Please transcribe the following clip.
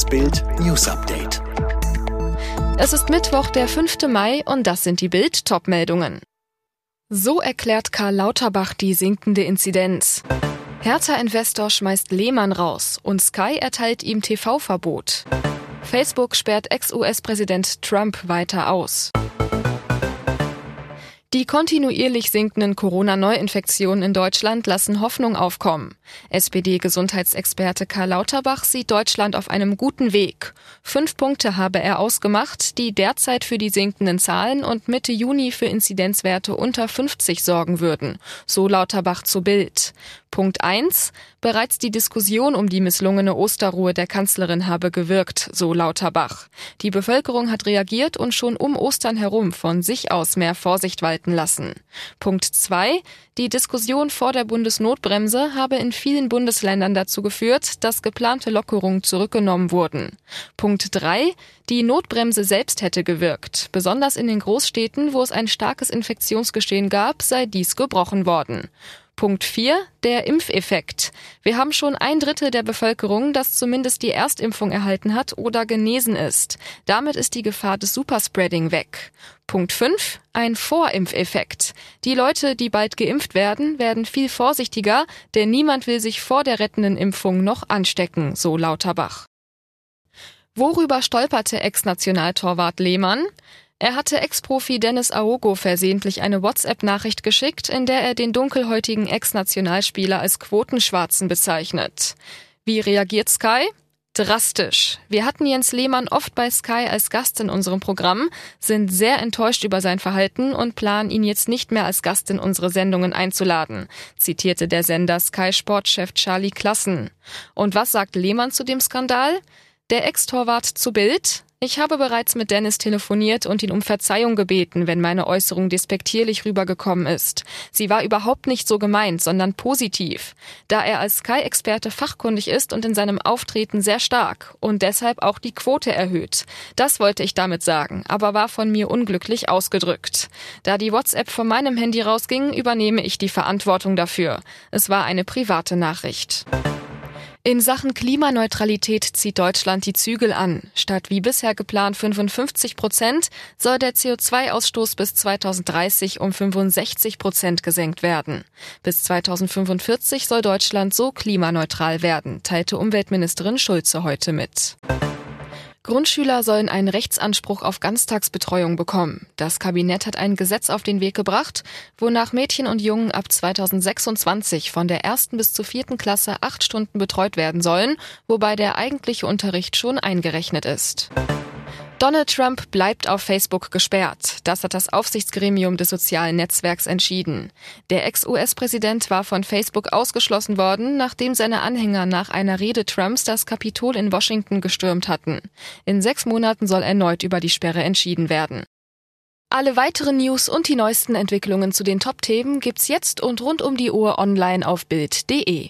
Das Bild News Update. Es ist Mittwoch, der 5. Mai und das sind die Bild Topmeldungen. So erklärt Karl Lauterbach die sinkende Inzidenz. Hertha-Investor schmeißt Lehmann raus und Sky erteilt ihm TV-Verbot. Facebook sperrt Ex-US-Präsident Trump weiter aus. Die kontinuierlich sinkenden Corona-Neuinfektionen in Deutschland lassen Hoffnung aufkommen. SPD-Gesundheitsexperte Karl Lauterbach sieht Deutschland auf einem guten Weg. Fünf Punkte habe er ausgemacht, die derzeit für die sinkenden Zahlen und Mitte Juni für Inzidenzwerte unter 50 sorgen würden. So Lauterbach zu Bild. Punkt 1. Bereits die Diskussion um die misslungene Osterruhe der Kanzlerin habe gewirkt, so Lauterbach. Die Bevölkerung hat reagiert und schon um Ostern herum von sich aus mehr Vorsicht walten lassen. Punkt 2. Die Diskussion vor der Bundesnotbremse habe in vielen Bundesländern dazu geführt, dass geplante Lockerungen zurückgenommen wurden. Punkt 3. Die Notbremse selbst hätte gewirkt. Besonders in den Großstädten, wo es ein starkes Infektionsgeschehen gab, sei dies gebrochen worden. Punkt 4. Der Impfeffekt. Wir haben schon ein Drittel der Bevölkerung, das zumindest die Erstimpfung erhalten hat oder genesen ist. Damit ist die Gefahr des Superspreading weg. Punkt 5. Ein Vorimpfeffekt. Die Leute, die bald geimpft werden, werden viel vorsichtiger, denn niemand will sich vor der rettenden Impfung noch anstecken, so Lauterbach. Worüber stolperte Ex-Nationaltorwart Lehmann? Er hatte Ex-Profi Dennis Aogo versehentlich eine WhatsApp-Nachricht geschickt, in der er den dunkelhäutigen Ex-Nationalspieler als Quotenschwarzen bezeichnet. Wie reagiert Sky? Drastisch. Wir hatten Jens Lehmann oft bei Sky als Gast in unserem Programm, sind sehr enttäuscht über sein Verhalten und planen ihn jetzt nicht mehr als Gast in unsere Sendungen einzuladen, zitierte der Sender Sky Sportchef Charlie Klassen. Und was sagt Lehmann zu dem Skandal? Der Ex-Torwart zu Bild. Ich habe bereits mit Dennis telefoniert und ihn um Verzeihung gebeten, wenn meine Äußerung despektierlich rübergekommen ist. Sie war überhaupt nicht so gemeint, sondern positiv. Da er als Sky-Experte fachkundig ist und in seinem Auftreten sehr stark und deshalb auch die Quote erhöht. Das wollte ich damit sagen, aber war von mir unglücklich ausgedrückt. Da die WhatsApp von meinem Handy rausging, übernehme ich die Verantwortung dafür. Es war eine private Nachricht. In Sachen Klimaneutralität zieht Deutschland die Zügel an. Statt wie bisher geplant 55 Prozent soll der CO2-Ausstoß bis 2030 um 65 Prozent gesenkt werden. Bis 2045 soll Deutschland so klimaneutral werden, teilte Umweltministerin Schulze heute mit. Grundschüler sollen einen Rechtsanspruch auf Ganztagsbetreuung bekommen. Das Kabinett hat ein Gesetz auf den Weg gebracht, wonach Mädchen und Jungen ab 2026 von der ersten bis zur vierten Klasse acht Stunden betreut werden sollen, wobei der eigentliche Unterricht schon eingerechnet ist. Donald Trump bleibt auf Facebook gesperrt. Das hat das Aufsichtsgremium des sozialen Netzwerks entschieden. Der Ex-US-Präsident war von Facebook ausgeschlossen worden, nachdem seine Anhänger nach einer Rede Trumps das Kapitol in Washington gestürmt hatten. In sechs Monaten soll erneut über die Sperre entschieden werden. Alle weiteren News und die neuesten Entwicklungen zu den Top-Themen gibt's jetzt und rund um die Uhr online auf Bild.de.